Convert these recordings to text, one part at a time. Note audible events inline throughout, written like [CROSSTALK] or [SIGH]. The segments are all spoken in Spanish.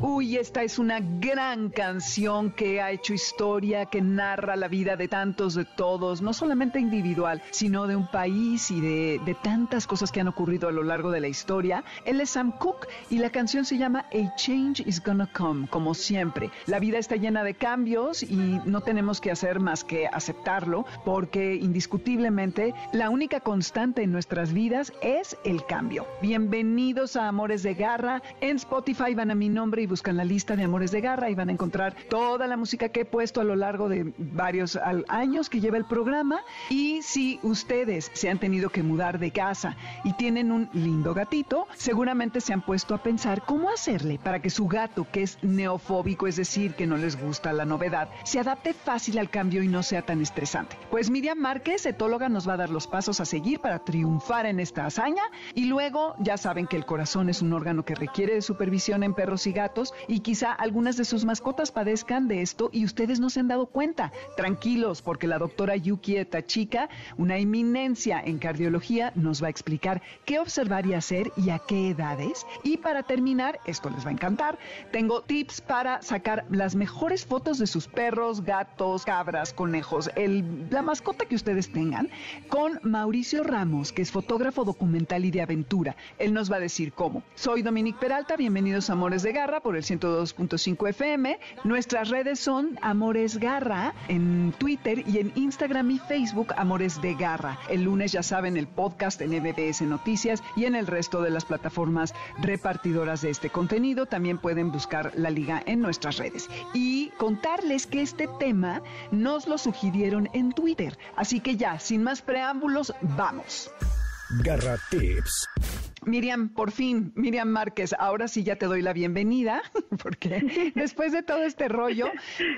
Uy, esta es una gran canción que ha hecho historia, que narra la vida de tantos, de todos, no solamente individual, sino de un país y de, de, tantas cosas que han ocurrido a lo largo de la historia. Él es Sam Cooke y la canción se llama A Change is Gonna Come, como siempre. La vida está llena de cambios y no tenemos que hacer más que aceptarlo, porque indiscutiblemente la única constante en nuestras vidas es el cambio. Bienvenidos a Amores de Garra. En Spotify van a mi nombre y buscan la lista de Amores de Garra y van a encontrar toda la música que he puesto a lo largo de varios años que lleva el programa. Y si ustedes se han tenido que mudar de casa y tienen un lindo gatito, seguramente se han puesto a pensar cómo hacerle para que su gato, que es neofóbico, es decir, que no les gusta la novedad, se adapte fácil al cambio y no sea tan estresante. Pues Miriam Márquez, etóloga, nos va a dar los pasos a seguir para triunfar en esta hazaña. Y luego, ya saben que el corazón es un órgano que requiere de supervisión en perros y gatos y quizá algunas de sus mascotas padezcan de esto y ustedes no se han dado cuenta. Tranquilos, porque la doctora Yuki Tachika, una eminencia en cardiología, nos va a explicar qué observar y hacer y a qué edades. Y para terminar, esto les va a encantar, tengo tips para sacar las mejores fotos de sus perros, gatos, cabras, conejos, el, la mascota que ustedes tengan, con Mauricio Ramos, que es fotógrafo documental y de aventura. Él nos va a decir cómo. Soy Dominique Peralta, bienvenidos a Amores de Garra por el 102.5 FM. Nuestras redes son Amores Garra en Twitter y en Instagram y Facebook Amores de Garra. El lunes ya saben el podcast en MBS Noticias y en el resto de las plataformas repartidoras de este contenido. También pueden buscar la liga en nuestras redes. Y contarles que este tema nos lo sugirieron en Twitter. Así que ya, sin más preámbulos, vamos. Garra Tips. Miriam, por fin, Miriam Márquez, ahora sí ya te doy la bienvenida, [LAUGHS] porque [LAUGHS] después de todo este rollo,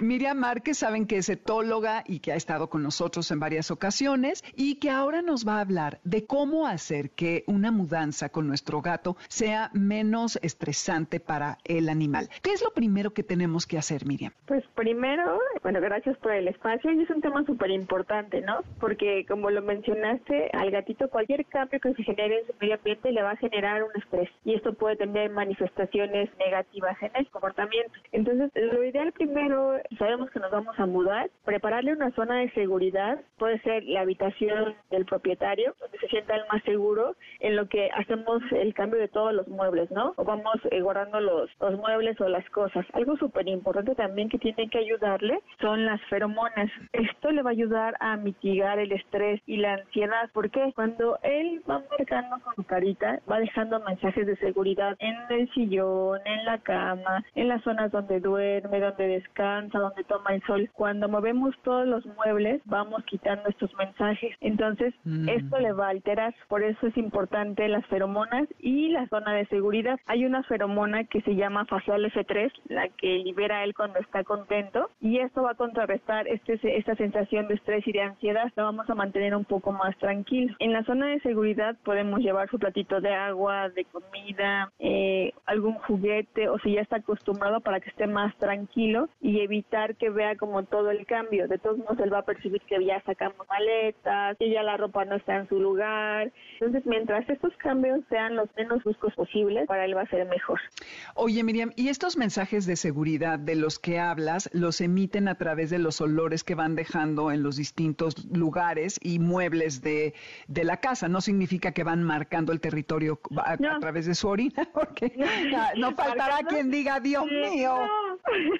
Miriam Márquez saben que es etóloga y que ha estado con nosotros en varias ocasiones y que ahora nos va a hablar de cómo hacer que una mudanza con nuestro gato sea menos estresante para el animal. ¿Qué es lo primero que tenemos que hacer, Miriam? Pues primero, bueno, gracias por el espacio y es un tema súper importante, ¿no? Porque como lo mencionaste, al gatito cualquier cambio que se genere en su medio ambiente le va generar un estrés y esto puede tener manifestaciones negativas en el comportamiento. Entonces, lo ideal primero, sabemos que nos vamos a mudar, prepararle una zona de seguridad, puede ser la habitación del propietario, donde se sienta el más seguro, en lo que hacemos el cambio de todos los muebles, ¿no? O vamos eh, guardando los, los muebles o las cosas. Algo súper importante también que tiene que ayudarle son las feromonas. Esto le va a ayudar a mitigar el estrés y la ansiedad. porque Cuando él va marcando con su carita, va dejando mensajes de seguridad en el sillón, en la cama, en las zonas donde duerme, donde descansa, donde toma el sol. Cuando movemos todos los muebles, vamos quitando estos mensajes. Entonces, mm. esto le va a alterar. Por eso es importante las feromonas y la zona de seguridad. Hay una feromona que se llama facial F3, la que libera él cuando está contento, y esto va a contrarrestar este, esta sensación de estrés y de ansiedad. Lo vamos a mantener un poco más tranquilo. En la zona de seguridad podemos llevar su platito de agua, de comida, eh, algún juguete o si ya está acostumbrado para que esté más tranquilo y evitar que vea como todo el cambio. De todos modos, él va a percibir que ya sacamos maletas, que ya la ropa no está en su lugar. Entonces, mientras estos cambios sean los menos bruscos posibles, para él va a ser mejor. Oye, Miriam, ¿y estos mensajes de seguridad de los que hablas los emiten a través de los olores que van dejando en los distintos lugares y muebles de, de la casa? No significa que van marcando el territorio a, través de su orina, [LAUGHS] porque no, faltará quien diga, Dios mío.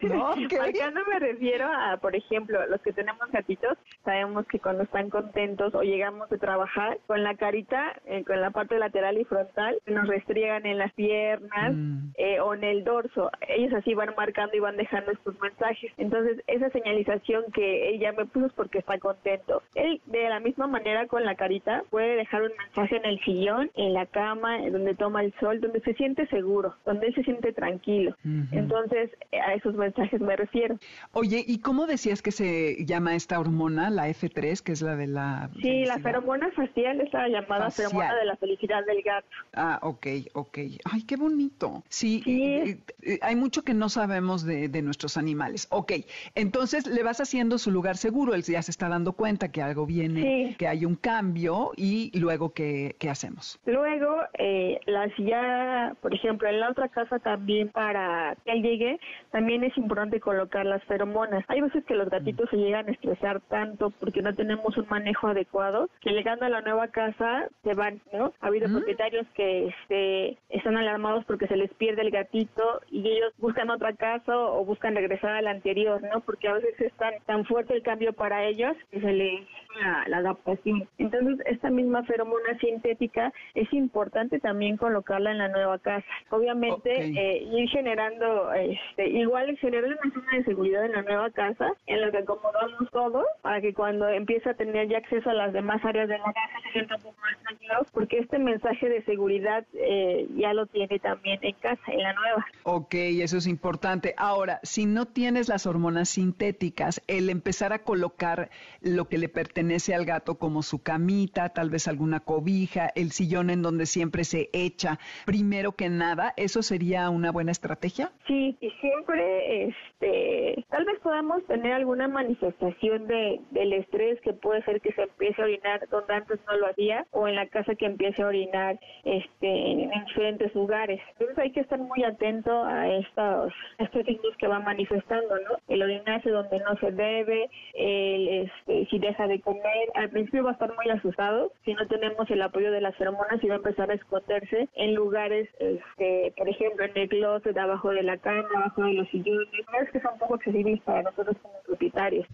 No, Acá no [LAUGHS] me refiero a, por ejemplo, los que tenemos gatitos, sabemos que cuando están contentos o llegamos de trabajar, con la carita, eh, con la parte lateral y frontal, nos restriegan en las piernas mm. eh, o en el dorso. Ellos así van marcando y van dejando estos mensajes. Entonces, esa señalización que ella me puso es porque está contento. Él, de la misma manera, con la carita, puede dejar un mensaje en el sillón, en la cama, donde toma el sol, donde se siente seguro, donde él se siente tranquilo. Entonces, eh, a esos mensajes me refiero. Oye, ¿y cómo decías que se llama esta hormona, la F3, que es la de la... Sí, la feromona facial es la llamada feromona de la felicidad del gato. Ah, ok, ok. Ay, qué bonito. Sí, eh, eh, hay mucho que no sabemos de, de, nuestros animales. Ok, entonces le vas haciendo su lugar seguro, él ya se está dando cuenta que algo viene, que hay un cambio y luego, ¿qué, qué hacemos? Luego, eh, las ya, por ejemplo, en la otra casa también para que él llegue, también es importante colocar las feromonas. Hay veces que los gatitos se llegan a estresar tanto porque no tenemos un manejo adecuado, que llegando a la nueva casa se van, ¿no? Ha habido propietarios que este, están alarmados porque se les pierde el gatito y ellos buscan otra casa o buscan regresar a la anterior, ¿no? Porque a veces es tan, tan fuerte el cambio para ellos que se les la, la, adaptación. Entonces, esta misma feromona sintética es importante también colocarla en la nueva casa. Obviamente, eh, ir generando, este, igual generar una zona de seguridad en la nueva casa, en la que acomodamos todo, para que cuando empiece a tener ya acceso a las demás áreas de la casa se sienta un poco más tranquilo, porque este mensaje de seguridad eh, ya lo tiene también en casa, en la nueva. Ok, eso es importante. Ahora, si no tienes las hormonas sintéticas, el empezar a colocar lo que le pertenece al gato como su camita, tal vez alguna cobija, el sillón en donde siempre se echa, primero que nada, ¿eso sería una buena estrategia? Sí, y siempre, este, tal vez podamos tener alguna manifestación de, del estrés que puede ser que se empiece a orinar donde antes no lo hacía o en la casa que empiece a orinar este, en diferentes lugares. Entonces hay que estar muy atento a estos, estos signos que van manifestando, ¿no? El orinarse donde no se debe, el, este, si deja de comer, al principio va a estar muy asustado si no tenemos el apoyo de las feromonas y va a empezar a esconderse en lugares, este, por ejemplo, en el closet, abajo de la cama, abajo de los sillones, es que son poco accesibles nosotros como propietarios.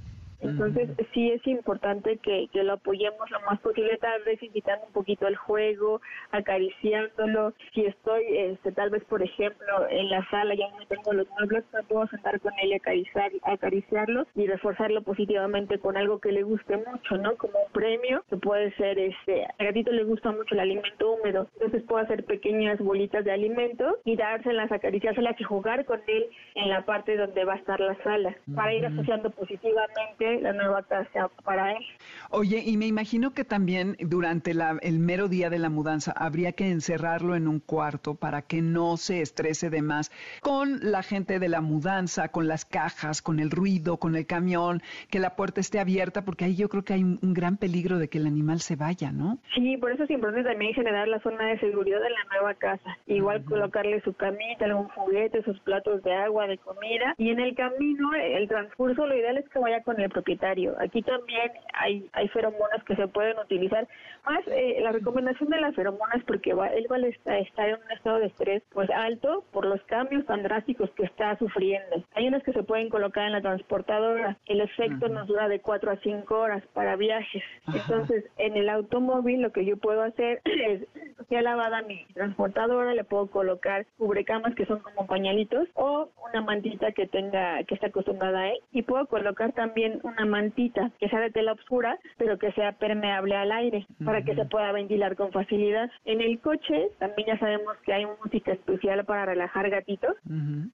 Entonces, sí es importante que, que, lo apoyemos lo más posible, tal vez invitando un poquito al juego, acariciándolo. Si estoy, este, tal vez, por ejemplo, en la sala, ya no tengo los muebles, me puedo sentar con él y acariciar, acariciarlo y reforzarlo positivamente con algo que le guste mucho, ¿no? Como un premio, que puede ser, este, al gatito le gusta mucho el alimento húmedo, entonces puedo hacer pequeñas bolitas de alimento y dárselas, acariciárselas y jugar con él en la parte donde va a estar la sala, para ir asociando positivamente la nueva casa para él. Oye, y me imagino que también durante la, el mero día de la mudanza habría que encerrarlo en un cuarto para que no se estrese de más con la gente de la mudanza, con las cajas, con el ruido, con el camión, que la puerta esté abierta, porque ahí yo creo que hay un, gran peligro de que el animal se vaya, ¿no? Sí, por eso es importante también generar la zona de seguridad de la nueva casa. Igual colocarle su camita, algún juguete, sus platos de agua, de comida. Y en el camino, el transcurso, lo ideal es que vaya con el propietario. Aquí también hay, hay feromonas que se pueden utilizar. Más eh, la recomendación de las feromonas porque va, él va a estar en un estado de estrés pues alto por los cambios tan drásticos que está sufriendo. Hay unas que se pueden colocar en la transportadora. El efecto nos dura de 4 a 5 horas para viajes. Entonces, en el automóvil lo que yo puedo hacer [CLEARS THROAT] es ya lavada mi transportadora, le puedo colocar cubrecamas que son como pañalitos o una mantita que tenga que está acostumbrada a él y puedo colocar también una mantita que sea de tela oscura, pero que sea permeable al aire para que se pueda ventilar con facilidad. En el coche también ya sabemos que hay música especial para relajar gatitos.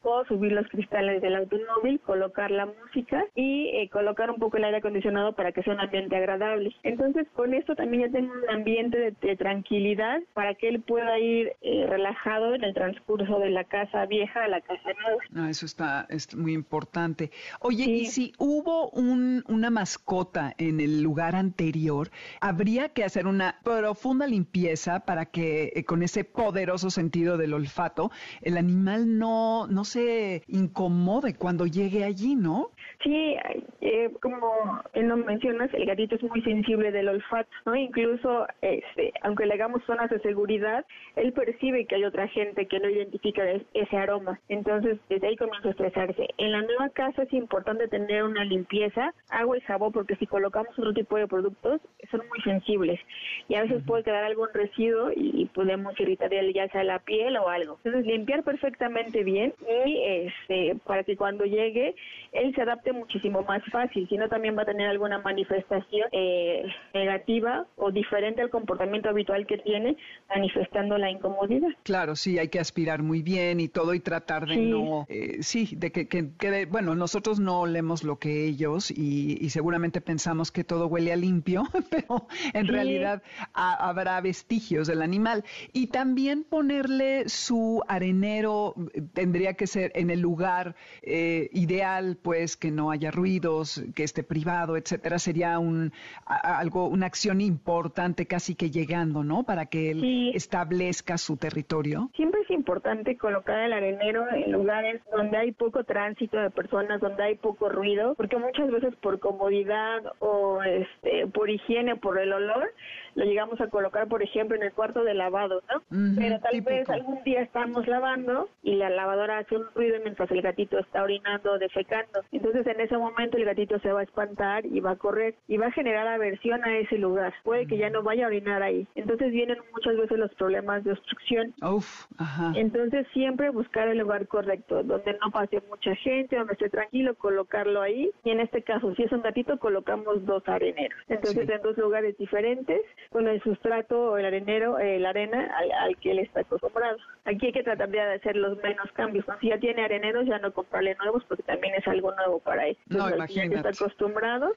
Puedo subir los cristales del automóvil, colocar la música y eh, colocar un poco el aire acondicionado para que sea un ambiente agradable. Entonces, con esto también ya tengo un ambiente de, tranquilidad para que él pueda ir eh, relajado en el transcurso de la casa vieja a la casa nueva. Ah, eso está es muy importante. Oye, y si hubo un, una mascota en el lugar anterior, habría que hacer una profunda limpieza para que eh, con ese poderoso sentido del olfato el animal no, no se incomode cuando llegue allí, ¿no? Sí, eh, como lo mencionas, el gatito es muy sensible del olfato, ¿no? Incluso, este, aunque le hagamos zonas de seguridad, él percibe que hay otra gente que no identifica ese aroma. Entonces, desde ahí comienza a estresarse. En la nueva casa es importante tener una limpieza, agua y jabón, porque si colocamos otro tipo de productos, son muy sensibles y a veces puede quedar algún residuo y, podemos irritar ya sea la piel o algo. Entonces, limpiar perfectamente bien y este, para que cuando llegue, él se adapte muchísimo más fácil, si no también va a tener alguna manifestación eh, negativa o diferente al comportamiento habitual que tiene, manifestando la incomodidad. Claro, sí, hay que aspirar muy bien y todo y tratar de no, eh, sí, de que, que, bueno, nosotros no olemos lo que ellos y, seguramente pensamos que todo huele a limpio, [LAUGHS] pero en realidad habrá vestigios del animal. Y también ponerle su arenero tendría que ser en el lugar eh, ideal, pues que no haya ruidos, que esté privado, etcétera. Sería un algo, una acción importante casi que llegando, ¿no? Para que él establezca su territorio. Siempre es importante colocar el arenero en lugares donde hay poco tránsito de personas, donde hay poco ruido, porque muchas veces por comodidad o este, por higiene, por el olor, lo llegamos a colocar, por ejemplo, en el cuarto de lavado, ¿no? Pero tal vez algún día estamos lavando y la lavadora hace un ruido mientras el gatito está orinando o defecando. Entonces, en ese momento el gatito se va a espantar y va a correr y va a generar aversión a ese lugar. Puede que ya no vaya a orinar ahí. Entonces, vienen muchas veces los problemas de obstrucción. Uf, ajá. Entonces, siempre buscar el lugar correcto, donde no pase mucha gente, donde esté tranquilo, colocarlo ahí. Y en este caso, si es un gatito, colocamos dos areneros. Entonces, en dos lugares diferentes con el sustrato o el arenero, eh, la arena al, que él está acostumbrado. Aquí hay que tratar de hacer los menos cambios. Si ya tiene areneros, ya no comprarle nuevos porque también es algo nuevo para él. no. Ya está acostumbrado,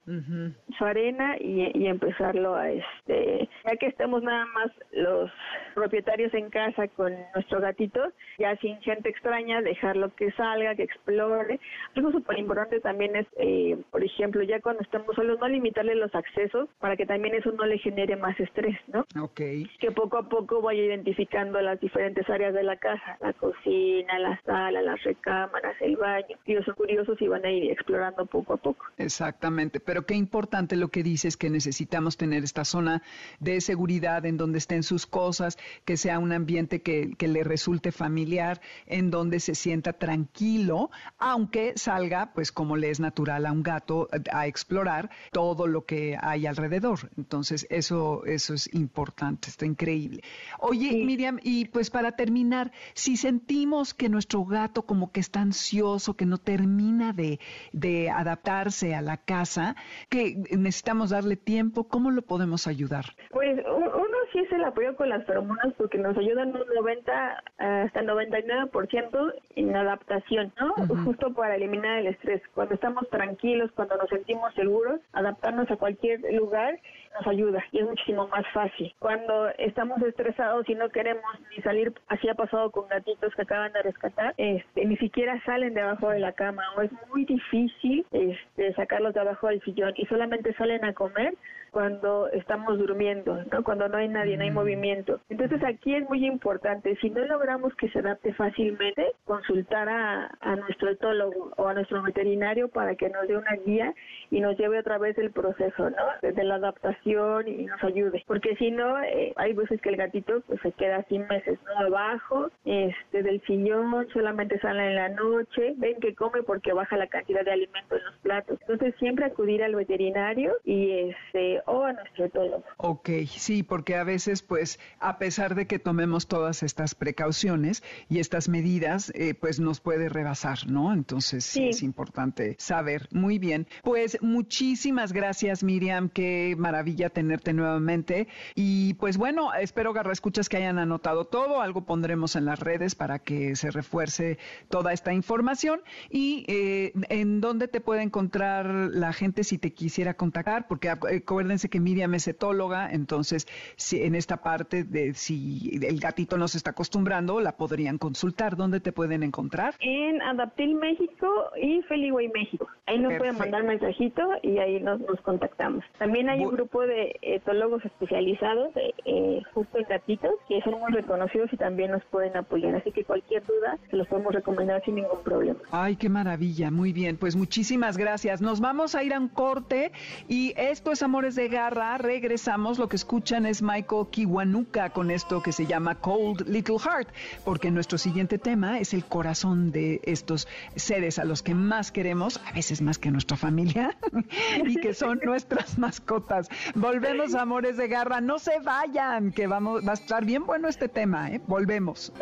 su arena y, y, empezarlo a este, ya que estemos nada más los propietarios en casa con nuestro gatito, ya sin gente extraña, dejarlo que salga, que explore. Algo súper importante también es, eh, por ejemplo, ya cuando estamos solos, no limitarle los accesos para que también eso no le genere más estrés, ¿no? Ok. Que poco a poco vaya identificando las diferentes áreas de la casa, la cocina, la sala, las recámaras, el baño. Ellos son curiosos y van a ir explorando poco a poco. Exactamente, pero qué importante lo que dices que necesitamos tener esta zona de seguridad en donde estén sus cosas, que sea un ambiente que, que le resulte familiar, en donde se sienta tranquilo, aunque salga, pues como le es natural a un gato, a explorar todo lo que hay alrededor. Entonces, eso, eso es importante, está increíble. Oye, Miriam, y pues para terminar, si sentimos que nuestro gato como que está ansioso, que no termina de, de adaptarse a la casa, que necesitamos darle tiempo, ¿cómo lo podemos ayudar? Pues uno sí es el apoyo con las feromonas porque nos ayudan un 90 hasta 99% en adaptación, ¿no? Justo para eliminar el estrés. Cuando estamos tranquilos, cuando nos sentimos seguros, adaptarnos a cualquier lugar nos ayuda y es muchísimo más fácil. Cuando estamos estresados y no queremos ni salir, así ha pasado con gatitos que acaban de rescatar, este, ni siquiera salen debajo de la cama o es muy difícil este, sacarlos de abajo del sillón y solamente salen a comer cuando estamos durmiendo, ¿no? Cuando no hay nadie, no hay mm. movimiento. Entonces aquí es muy importante, si no logramos que se adapte fácilmente, consultar a, a nuestro etólogo o a nuestro veterinario para que nos dé una guía y nos lleve otra vez el proceso, ¿no? Desde la adaptación y nos ayude. Porque si no, eh, hay veces que el gatito pues se queda sin meses, ¿no? Abajo, este, del sillón, solamente sale en la noche, ven que come porque baja la cantidad de alimento en los platos. Entonces siempre acudir al veterinario y este o a nuestro etólogo. Ok, sí, porque a veces, pues, a pesar de que tomemos todas estas precauciones y estas medidas, eh, pues nos puede rebasar, ¿no? Entonces, sí. es importante saber. Muy bien. Pues muchísimas gracias, Miriam. Qué maravilla tenerte nuevamente. Y pues bueno, espero, Garra, escuchas que hayan anotado todo. Algo pondremos en las redes para que se refuerce toda esta información. Y eh, en dónde te puede encontrar la gente si te quisiera contactar, porque eh, acuérdense que Miriam es etóloga, entonces si en esta parte de si el gatito no se está acostumbrando, la podrían consultar. ¿Dónde te pueden encontrar? En Adaptil México y Feliway México. Ahí nos pueden mandar mensajito y ahí nos, contactamos. También hay un grupo de etólogos especializados eh, justo en gatitos que son muy reconocidos y también nos pueden apoyar. Así que cualquier duda se los podemos recomendar sin ningún problema. Ay, qué maravilla. Muy bien. Pues muchísimas gracias. Nos vamos a ir a un corte y esto es Amores de Garra, regresamos. Lo que escuchan es Michael Kiwanuka con esto que se llama Cold Little Heart, porque nuestro siguiente tema es el corazón de estos seres a los que más queremos, a veces más que nuestra familia, [LAUGHS] y que son nuestras mascotas. Volvemos, Amores de Garra. No se vayan, que vamos, va a estar bien bueno este tema, ¿eh? Volvemos.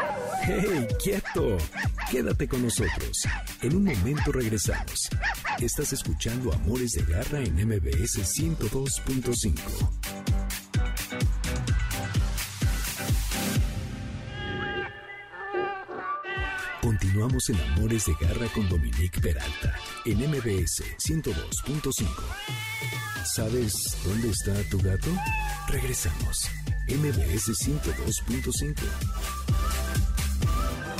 ¡Hey, quieto! Quédate con nosotros. En un momento regresamos. Estás escuchando Amores de Garra en MBS 102.5. Continuamos en Amores de Garra con Dominique Peralta en MBS 102.5. ¿Sabes dónde está tu gato? Regresamos. MBS 102.5.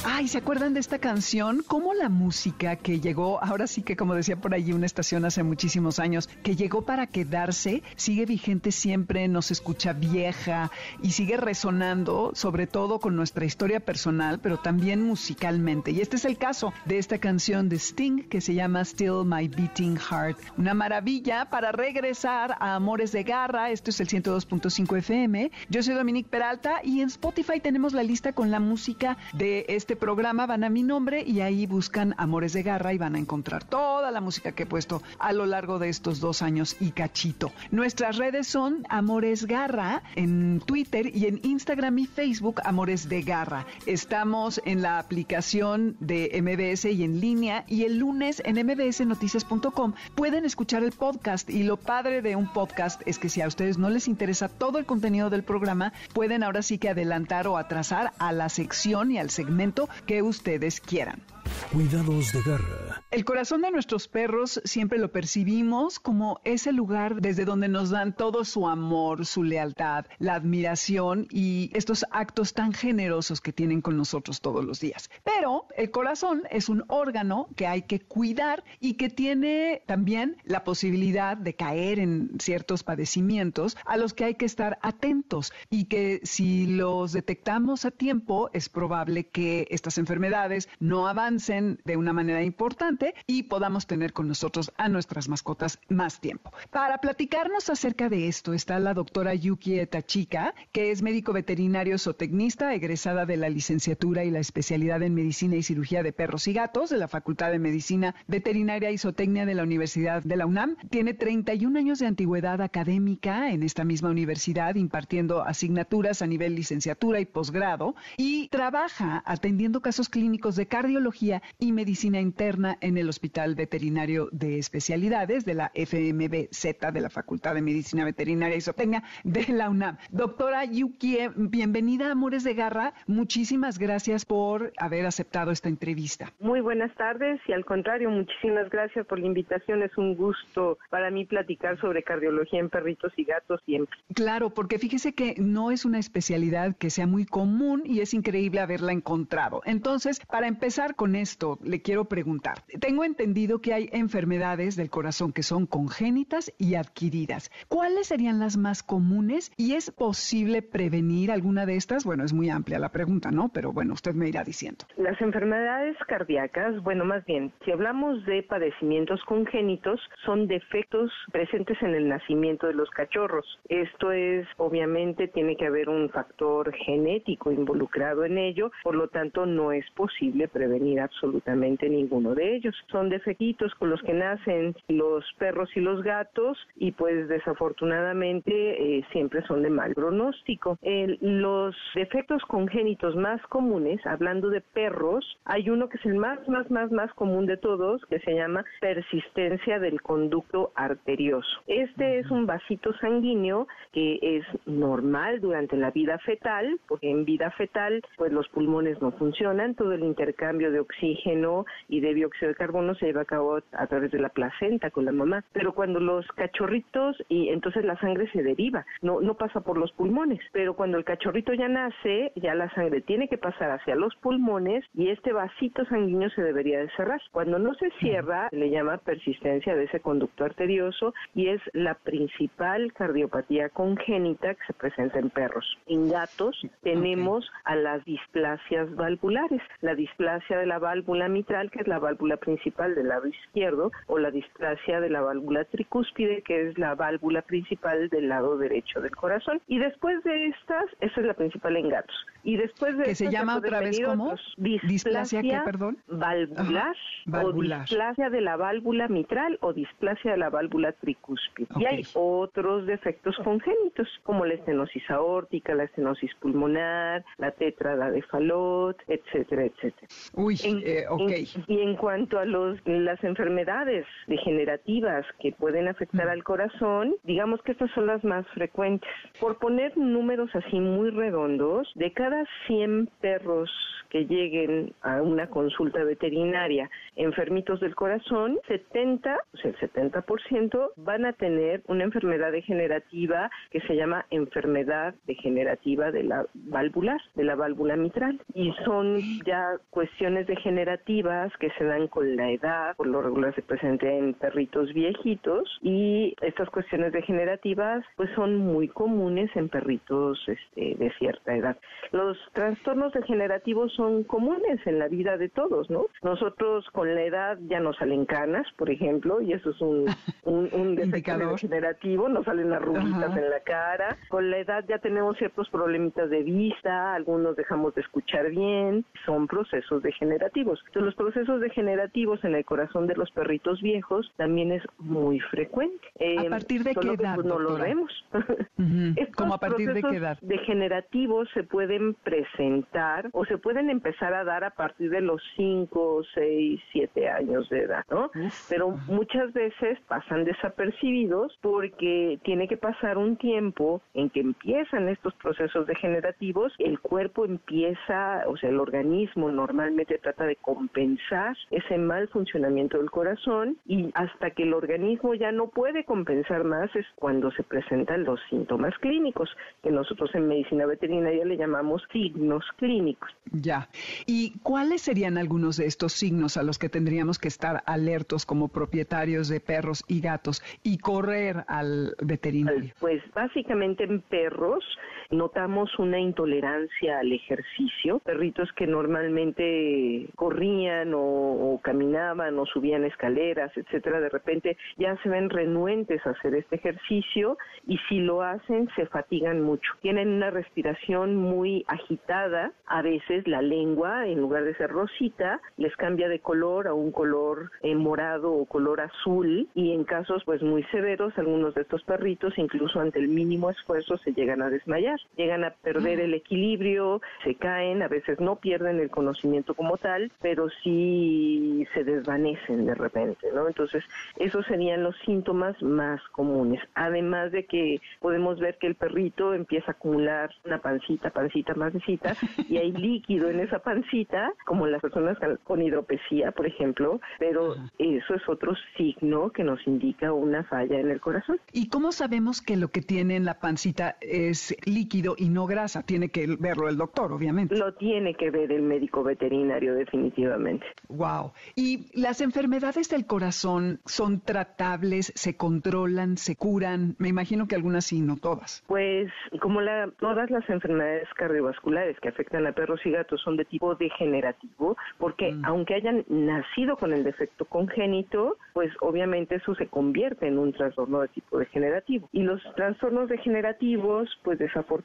Ay, ¿se acuerdan de esta canción? ¿Cómo la música que llegó, ahora sí que como decía por allí una estación hace muchísimos años, que llegó para quedarse, sigue vigente siempre, nos escucha vieja y sigue resonando, sobre todo con nuestra historia personal, pero también musicalmente. Y este es el caso de esta canción de Sting que se llama Still My Beating Heart. Una maravilla para regresar a Amores de Garra. Esto es el 102.5 FM. Yo soy Dominique Peralta y en Spotify tenemos la lista con la música de este programa van a mi nombre y ahí buscan Amores de Garra y van a encontrar toda la música que he puesto a lo largo de estos dos años y cachito. Nuestras redes son Amores Garra en Twitter y en Instagram y Facebook Amores de Garra. Estamos en la aplicación de MBS y en línea y el lunes en mbsnoticias.com pueden escuchar el podcast y lo padre de un podcast es que si a ustedes no les interesa todo el contenido del programa, pueden ahora sí que adelantar o atrasar a la sección y al segmento que ustedes quieran. Cuidados de garra. El corazón de nuestros perros siempre lo percibimos como ese lugar desde donde nos dan todo su amor, su lealtad, la admiración y estos actos tan generosos que tienen con nosotros todos los días. Pero el corazón es un órgano que hay que cuidar y que tiene también la posibilidad de caer en ciertos padecimientos a los que hay que estar atentos y que si los detectamos a tiempo es probable que estas enfermedades no avancen de una manera importante y podamos tener con nosotros a nuestras mascotas más tiempo. Para platicarnos acerca de esto está la doctora Yuki Etachika, que es médico veterinario zootecnista, egresada de la licenciatura y la especialidad en medicina y cirugía de perros y gatos de la Facultad de Medicina Veterinaria y Zootecnia de la Universidad de la UNAM. Tiene 31 años de antigüedad académica en esta misma universidad, impartiendo asignaturas a nivel licenciatura y posgrado y trabaja atendiendo casos clínicos de cardiología y Medicina Interna en el Hospital Veterinario de Especialidades de la FMBZ de la Facultad de Medicina Veterinaria y Zootecnia de la UNAM. Doctora Yuki, bienvenida a Amores de Garra. Muchísimas gracias por haber aceptado esta entrevista. Muy buenas tardes y al contrario, muchísimas gracias por la invitación. Es un gusto para mí platicar sobre cardiología en perritos y gatos siempre. Claro, porque fíjese que no es una especialidad que sea muy común y es increíble haberla encontrado. Entonces, para empezar con esto le quiero preguntar. Tengo entendido que hay enfermedades del corazón que son congénitas y adquiridas. ¿Cuáles serían las más comunes y es posible prevenir alguna de estas? Bueno, es muy amplia la pregunta, ¿no? Pero bueno, usted me irá diciendo. Las enfermedades cardíacas, bueno, más bien, si hablamos de padecimientos congénitos, son defectos presentes en el nacimiento de los cachorros. Esto es, obviamente, tiene que haber un factor genético involucrado en ello, por lo tanto, no es posible prevenir absolutamente ninguno de ellos. Son defectitos con los que nacen los perros y los gatos y pues desafortunadamente eh, siempre son de mal pronóstico. los defectos congénitos más comunes, hablando de perros, hay uno que es el más, más, más, más común de todos, que se llama persistencia del conducto arterioso. Este es un vasito sanguíneo que es normal durante la vida fetal, porque en vida fetal pues los pulmones no funcionan, todo el intercambio de oxígeno y de dióxido de carbono se lleva a cabo a través de la placenta con la mamá. Pero cuando los cachorritos, y entonces la sangre se deriva, no, no pasa por los pulmones, pero cuando el cachorrito ya nace, ya la sangre tiene que pasar hacia los pulmones y este vasito sanguíneo se debería de cerrar. Cuando no se cierra, le llama persistencia de ese conducto arterioso y es la principal cardiopatía congénita que se presenta en perros. En gatos tenemos a las displasias valvulares. La displasia de la válvula mitral, que es la válvula principal del lado izquierdo, o la displasia de la válvula tricúspide, que es la válvula principal del lado derecho del corazón. Y después de estas, esa es la principal en gatos. Y después de que se llama otra vez como displasia, ¿Displasia perdón? valvular, o displasia de la válvula mitral o displasia de la válvula tricúspide. Y hay otros defectos congénitos, como la estenosis aórtica, la estenosis pulmonar, la tétrada de Fallot, etcétera, etcétera. Uy, eh, ok. y en cuanto a los, las enfermedades degenerativas que pueden afectar al corazón, digamos que estas son las más frecuentes. Por poner números así muy redondos, de cada 100 perros que lleguen a una consulta veterinaria enfermitos del corazón, 70, o sea, el 70% van a tener una enfermedad degenerativa que se llama enfermedad degenerativa de la válvula, de la válvula mitral. Y son ya cuestiones degenerativas que se dan con la edad, por lo regular se presenta en perritos viejitos y estas cuestiones degenerativas pues son muy comunes en perritos este, de cierta edad. Los trastornos degenerativos son comunes en la vida de todos, ¿no? Nosotros con la edad ya nos salen canas, por ejemplo, y eso es un, [LAUGHS] un, defecto degenerativo, nos salen arruguitas en la cara. Con la edad ya tenemos ciertos problemitas de vista, algunos dejamos de escuchar bien, son procesos degenerativos. Entonces, los procesos degenerativos en el corazón de los perritos viejos también es muy frecuente. ¿A em, partir de qué edad? Pues, no lo vemos. [LAUGHS] ¿Cómo a partir de qué edad? Degenerativos se pueden presentar o se pueden empezar a dar a partir de los 5, 6, 7 años de edad, ¿no? Pero muchas veces pasan desapercibidos porque tiene que pasar un tiempo en que empiezan estos procesos degenerativos, el cuerpo empieza, o sea, el organismo normalmente trata de compensar ese mal funcionamiento del corazón y hasta que el organismo ya no puede compensar más es cuando se presentan los síntomas clínicos, que nosotros en medicina veterinaria le llamamos signos clínicos. Ya. ¿Y cuáles serían algunos de estos signos a los que tendríamos que estar alertos como propietarios de perros y gatos y correr al veterinario? Pues básicamente en perros notamos una intolerancia al ejercicio, perritos que normalmente corrían o, caminaban o subían escaleras, etcétera, de repente ya se ven renuentes a hacer este ejercicio y si lo hacen se fatigan mucho. Tienen una respiración muy agitada, a veces la lengua en lugar de ser rosita les cambia de color a un color eh, morado o color azul. Y en casos pues muy severos algunos de estos perritos incluso ante el mínimo esfuerzo se llegan a desmayar llegan a perder el equilibrio, se caen, a veces no pierden el conocimiento como tal, pero sí se desvanecen de repente, ¿no? Entonces, esos serían los síntomas más comunes. Además de que podemos ver que el perrito empieza a acumular una pancita, pancita, pancita, y hay [LAUGHS] líquido en esa pancita, como las personas con hidropesía, por ejemplo, pero eso es otro signo que nos indica una falla en el corazón. ¿Y cómo sabemos que lo que tiene en la pancita es líquido y no grasa. Tiene que verlo el doctor, obviamente. Lo tiene que ver el médico veterinario, definitivamente. Wow. ¿Y las enfermedades del corazón son tratables, se controlan, se curan? Me imagino que algunas sí, no todas. Pues como la, todas las enfermedades cardiovasculares que afectan a perros y gatos son de tipo degenerativo, porque mm. aunque hayan nacido con el defecto congénito, pues obviamente eso se convierte en un trastorno de tipo degenerativo. Y los trastornos degenerativos, pues desafortunadamente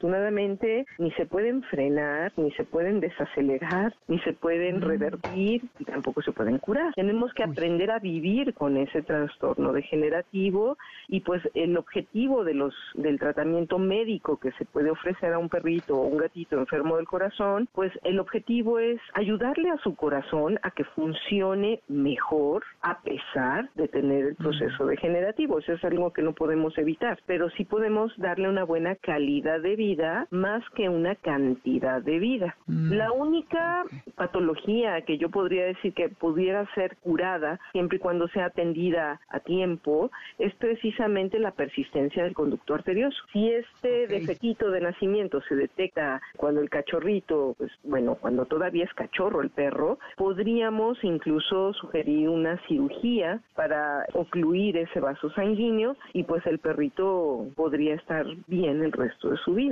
ni se pueden frenar, ni se pueden desacelerar, ni se pueden mm. revertir y tampoco se pueden curar. Tenemos que aprender a vivir con ese trastorno degenerativo y pues el objetivo de los del tratamiento médico que se puede ofrecer a un perrito o un gatito enfermo del corazón, pues el objetivo es ayudarle a su corazón a que funcione mejor a pesar de tener el proceso mm. degenerativo. Eso es algo que no podemos evitar, pero sí podemos darle una buena calidad de vida más que una cantidad de vida. Mm. La única patología que yo podría decir que pudiera ser curada siempre y cuando sea atendida a tiempo es precisamente la persistencia del conducto arterioso. Si este defectito de nacimiento se detecta cuando el cachorrito, pues bueno, cuando todavía es cachorro el perro, podríamos incluso sugerir una cirugía para ocluir ese vaso sanguíneo y pues el perrito podría estar bien el resto de su vida.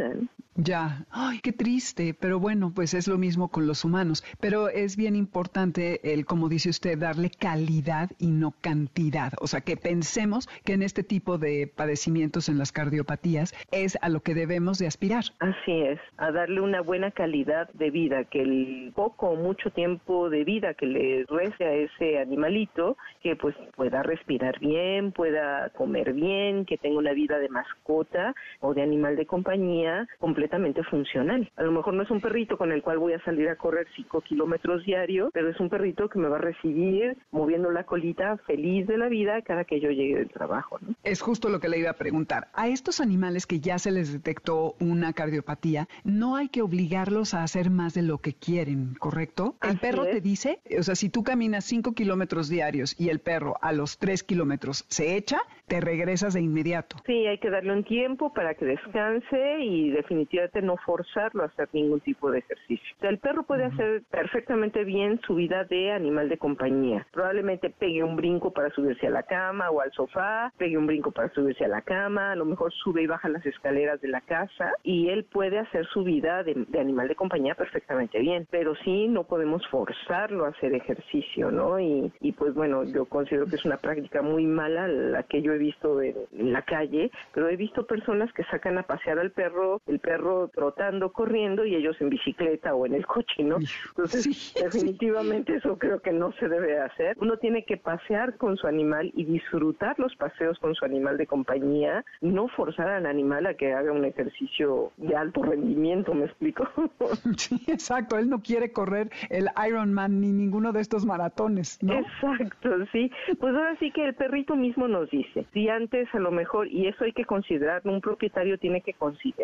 Ya, ay, qué triste, pero bueno, pues es lo mismo con los humanos. Pero es bien importante, el, como dice usted, darle calidad y no cantidad. O sea, que pensemos que en este tipo de padecimientos, en las cardiopatías, es a lo que debemos de aspirar. Así es, a darle una buena calidad de vida, que el poco o mucho tiempo de vida que le reste a ese animalito, que pues pueda respirar bien, pueda comer bien, que tenga una vida de mascota o de animal de compañía completamente funcional. A lo mejor no es un perrito con el cual voy a salir a correr 5 kilómetros diarios, pero es un perrito que me va a recibir moviendo la colita feliz de la vida cada que yo llegue del trabajo. Es justo lo que le iba a preguntar. A estos animales que ya se les detectó una cardiopatía, no hay que obligarlos a hacer más de lo que quieren, ¿correcto? El perro te dice, o sea, si tú caminas 5 kilómetros diarios y el perro a los 3 kilómetros se echa, te regresas de inmediato. Sí, hay que darle un tiempo para que descanse y definitivamente no forzarlo a hacer ningún tipo de ejercicio. O sea, el perro puede hacer perfectamente bien su vida de animal de compañía. Probablemente pegue un brinco para subirse a la cama o al sofá, pegue un brinco para subirse a la cama, a lo mejor sube y baja las escaleras de la casa y él puede hacer su vida de, animal de compañía perfectamente bien, pero sí no podemos forzarlo a hacer ejercicio, ¿no? Y, y pues bueno, yo considero que es una práctica muy mala la que yo he visto en, la calle, pero he visto personas que sacan a pasear al perro, el perro trotando, corriendo y ellos en bicicleta o en el coche, ¿no? Entonces, definitivamente eso creo que no se debe hacer. Uno tiene que pasear con su animal y disfrutar los paseos con su animal de compañía, no forzar al animal a que haga un ejercicio de alto rendimiento, ¿me explico? [LAUGHS] Sí, exacto, él no quiere correr el Ironman ni ninguno de estos maratones, ¿no? Exacto, sí. Pues ahora sí que el perrito mismo nos dice, si antes a lo mejor, y eso hay que considerarlo, un propietario tiene que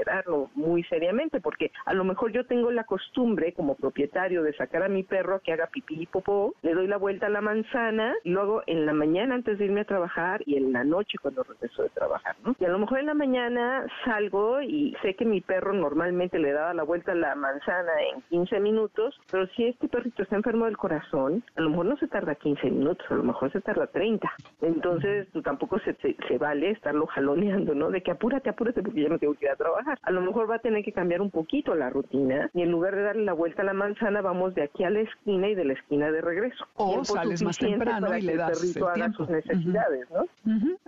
considerarlo muy seriamente, porque a lo mejor yo tengo la costumbre como propietario de sacar a mi perro que haga pipí y popó, le doy la vuelta a la manzana, y luego en la mañana antes de irme a trabajar y en la noche cuando regreso de trabajar. Y a lo mejor en la mañana salgo y sé que mi perro normalmente le daba la vuelta a la manzana en 15 minutos, pero si este perrito está enfermo del corazón, a lo mejor no se tarda 15 minutos, a lo mejor se tarda 30. Entonces, tú tampoco se, se, vale estarlo jaloneando, ¿no? De que apúrate, apúrate porque ya me tengo que ir a trabajar. A lo mejor va a tener que cambiar un poquito la rutina y en lugar de darle la vuelta a la manzana, vamos de aquí a la esquina y de la esquina de regreso. O sales más temprano y le das el perrito haga sus necesidades, ¿no?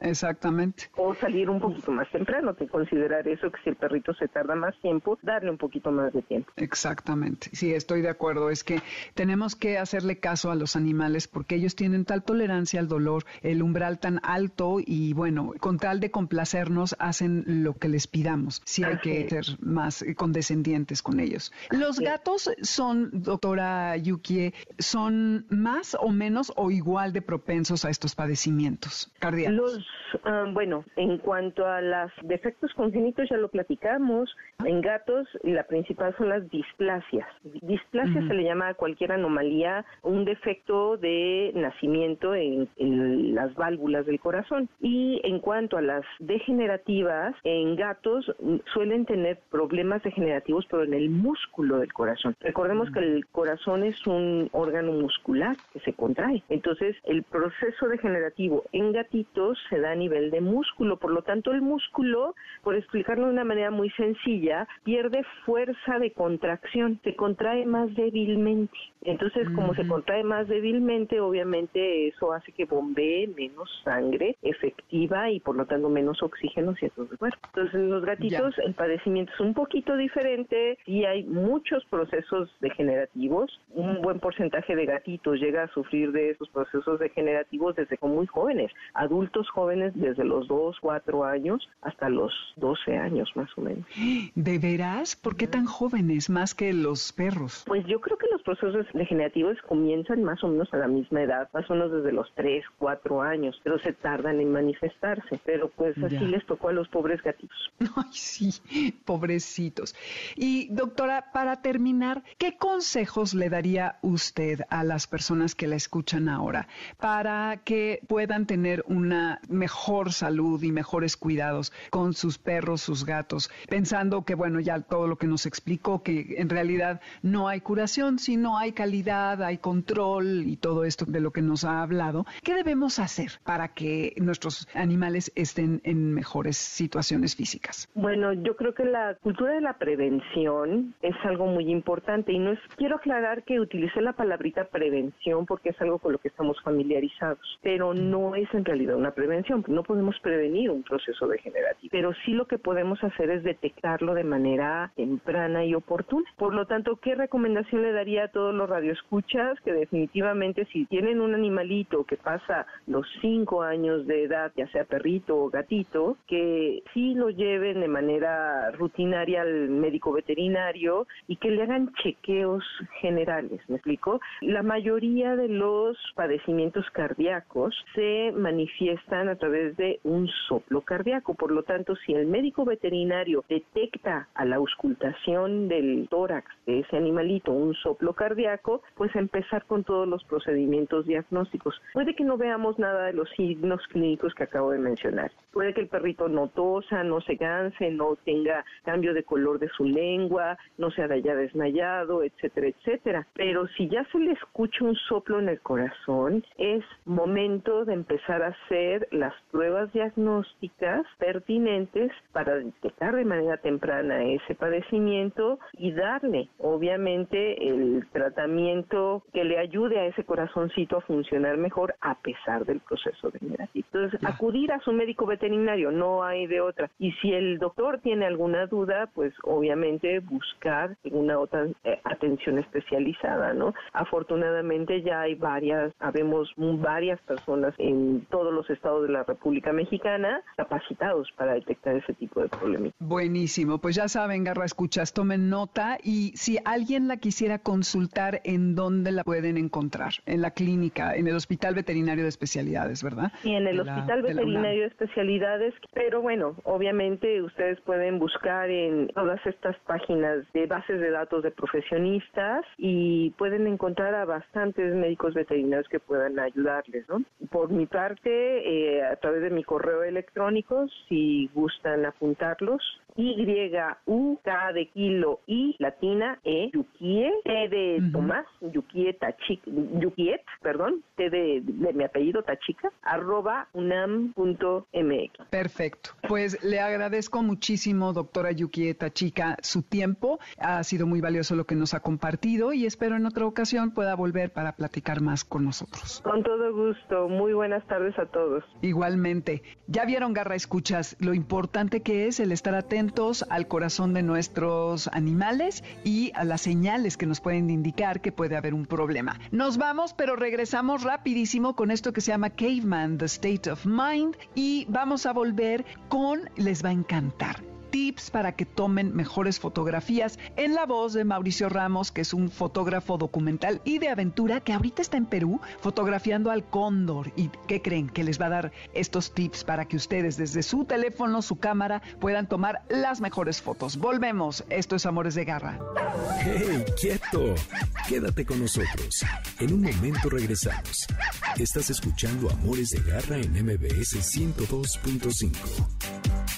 Exactamente. O salir un poquito más temprano, te considerar eso que si el perrito se tarda más tiempo, darle un poquito más de tiempo. Exactamente. Sí, estoy de acuerdo. Es que tenemos que hacerle caso a los animales porque ellos tienen tal tolerancia al dolor, el umbral tan alto y bueno, con tal de complacernos hacen lo que les pidamos. Sí hay que ser más condescendientes con ellos. Los gatos son, doctora Yukie, son más o menos o igual de propensos a estos padecimientos cardíacos. Los, ah, bueno, en cuanto a los defectos congénitos ya lo platicamos. En gatos la principal son las displasias. Displasia se le llama a cualquier anomalía, un defecto de nacimiento en las válvulas del corazón. Y en cuanto a las degenerativas, en gatos mm, suelen tener problemas degenerativos, pero en el músculo del corazón. Recordemos que el corazón es un órgano muscular que se contrae. Entonces, el proceso degenerativo en gatitos se da a nivel de músculo. Por lo tanto, el músculo, por explicarlo de una manera muy sencilla, pierde fuerza de contracción, se contrae más débilmente. Entonces, como se contrae más débilmente, obviamente eso hace que bombee menos sangre efectiva y por lo tanto menos oxígeno hacia todo el cuerpo. Entonces, en los gatitos el padecimiento es un poquito diferente y hay muchos procesos degenerativos. Un buen porcentaje de gatitos llega a sufrir de esos procesos degenerativos desde muy jóvenes, adultos jóvenes desde los 2, 4 años hasta los 12 años más o menos. ¿De veras? ¿Por qué tan jóvenes más que los perros? Pues yo creo que los procesos degenerativos comienzan más o menos a la misma edad, más o menos desde los 3, 4 años, pero se tardan en manifestarse. Pero pues así les tocó a los pobres gatitos. [LAUGHS] Ay, sí, [LAUGHS] pobrecitos. Y doctora, para terminar, ¿qué consejos le daría usted a las personas que la escuchan ahora para que puedan tener una mejor salud y mejores cuidados con sus perros, sus gatos, pensando que, bueno, ya todo lo que nos explicó, que en realidad no hay curación, sino no hay calidad, hay control y todo esto de lo que nos ha hablado, ¿qué debemos hacer para que nuestros animales estén en mejores situaciones físicas? Bueno, yo creo que la cultura de la prevención es algo muy importante y no es, quiero aclarar que utilicé la palabrita prevención porque es algo con lo que estamos familiarizados, pero no es en realidad una prevención, no podemos prevenir un proceso degenerativo, pero sí lo que podemos hacer es detectarlo de manera temprana y oportuna. Por lo tanto, ¿qué recomendación le daría a todos los radioescuchas? Que definitivamente si tienen un animalito que pasa los cinco años de edad, ya sea perrito o gatito, que sí lo lleven de manera rutinaria al médico veterinario y que le hagan chequeos generales, ¿me explico? La mayoría de los padecimientos cardíacos se manifiestan a través de un soplo cardíaco, por lo tanto, si el médico veterinario detecta a la auscultación del tórax de ese animalito un soplo cardíaco, pues empezar con todos los procedimientos diagnósticos. Puede que no veamos nada de los signos clínicos que acabo de mencionar. Puede que el perrito no tosa, no se canse, no tenga cambio de color de su lengua, no se haya desmayado, etcétera, etcétera. Pero si ya se le escucha un soplo en el corazón, es momento de empezar a hacer las pruebas diagnósticas pertinentes para detectar de manera temprana ese padecimiento y darle, obviamente, el tratamiento que le ayude a ese corazoncito a funcionar mejor a pesar del proceso degenerativo. Entonces, acudir a su médico veterinario, no hay de otra. Y si el doctor tiene alguna duda, pues obviamente buscar una otra eh, atención especializada, ¿no? Afortunadamente ya hay varias, habemos varias personas en todos los estados de la República Mexicana capacitados para detectar ese tipo de problemas. Buenísimo, pues ya saben, Garra Escuchas, tomen nota y si alguien la quisiera consultar, ¿en dónde la pueden encontrar? En la clínica, en el Hospital Veterinario de Especialidades, ¿verdad? Sí, en el Hospital Veterinario de, Especialidades, pero bueno, obviamente ustedes pueden buscar en todas estas páginas de bases de datos de profesionistas y pueden encontrar a bastantes médicos veterinarios que puedan ayudarles, ¿no? Por mi parte, eh, a través de mi correo electrónico, si gustan apuntarlos, y-U-K de kilo y latina E, Yukie, T de Tomás, Yukie Tachik, Yukiet, perdón, T de, mi apellido Tachica, arroba unam.mx. Perfecto. Pues le agradezco muchísimo, doctora Yukie Tachica, su tiempo. Ha sido muy valioso lo que nos ha compartido y espero en otra ocasión pueda volver para platicar más con nosotros. Con todo gusto. Muy buenas tardes a todos. Igualmente. Ya vieron, Garra Escuchas, lo importante que es el estar atento al corazón de nuestros animales y a las señales que nos pueden indicar que puede haber un problema. Nos vamos, pero regresamos rapidísimo con esto que se llama Caveman, The State of Mind y vamos a volver con, les va a encantar, tips para que tomen mejores fotografías en la voz de Mauricio Ramos, que es un fotógrafo documental y de aventura que ahorita está en Perú fotografiando al cóndor. ¿Y qué creen? Que les va a dar estos tips para que ustedes desde su teléfono, su cámara, puedan tomar las mejores fotos. Volvemos. Esto es Amores de Garra. ¡Hey, quieto! Quédate con nosotros. En un momento regresamos. Estás escuchando Amores de Garra en MBS 102.5.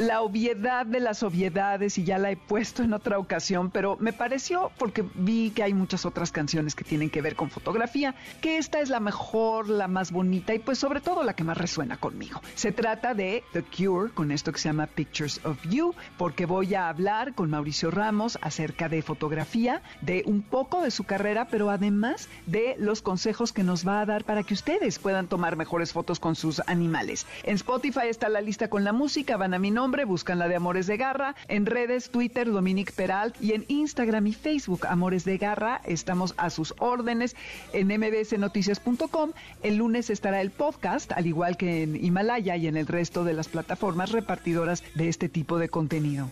la obviedad de las obviedades y ya la he puesto en otra ocasión, pero me pareció porque vi que hay muchas otras canciones que tienen que ver con fotografía, que esta es la mejor, la más bonita y pues sobre todo la que más resuena conmigo. Se trata de The Cure con esto que se llama Pictures of You, porque voy a hablar con Mauricio Ramos acerca de fotografía, de un poco de su carrera, pero además de los consejos que nos va a dar para que ustedes puedan tomar mejores fotos con sus animales. En Spotify está la lista con la música, van a mi nombre la de Amores de Garra. En redes, Twitter, Dominique Peralt y en Instagram y Facebook, Amores de Garra. Estamos a sus órdenes en mbsnoticias.com. El lunes estará el podcast, al igual que en Himalaya y en el resto de las plataformas repartidoras de este tipo de contenido.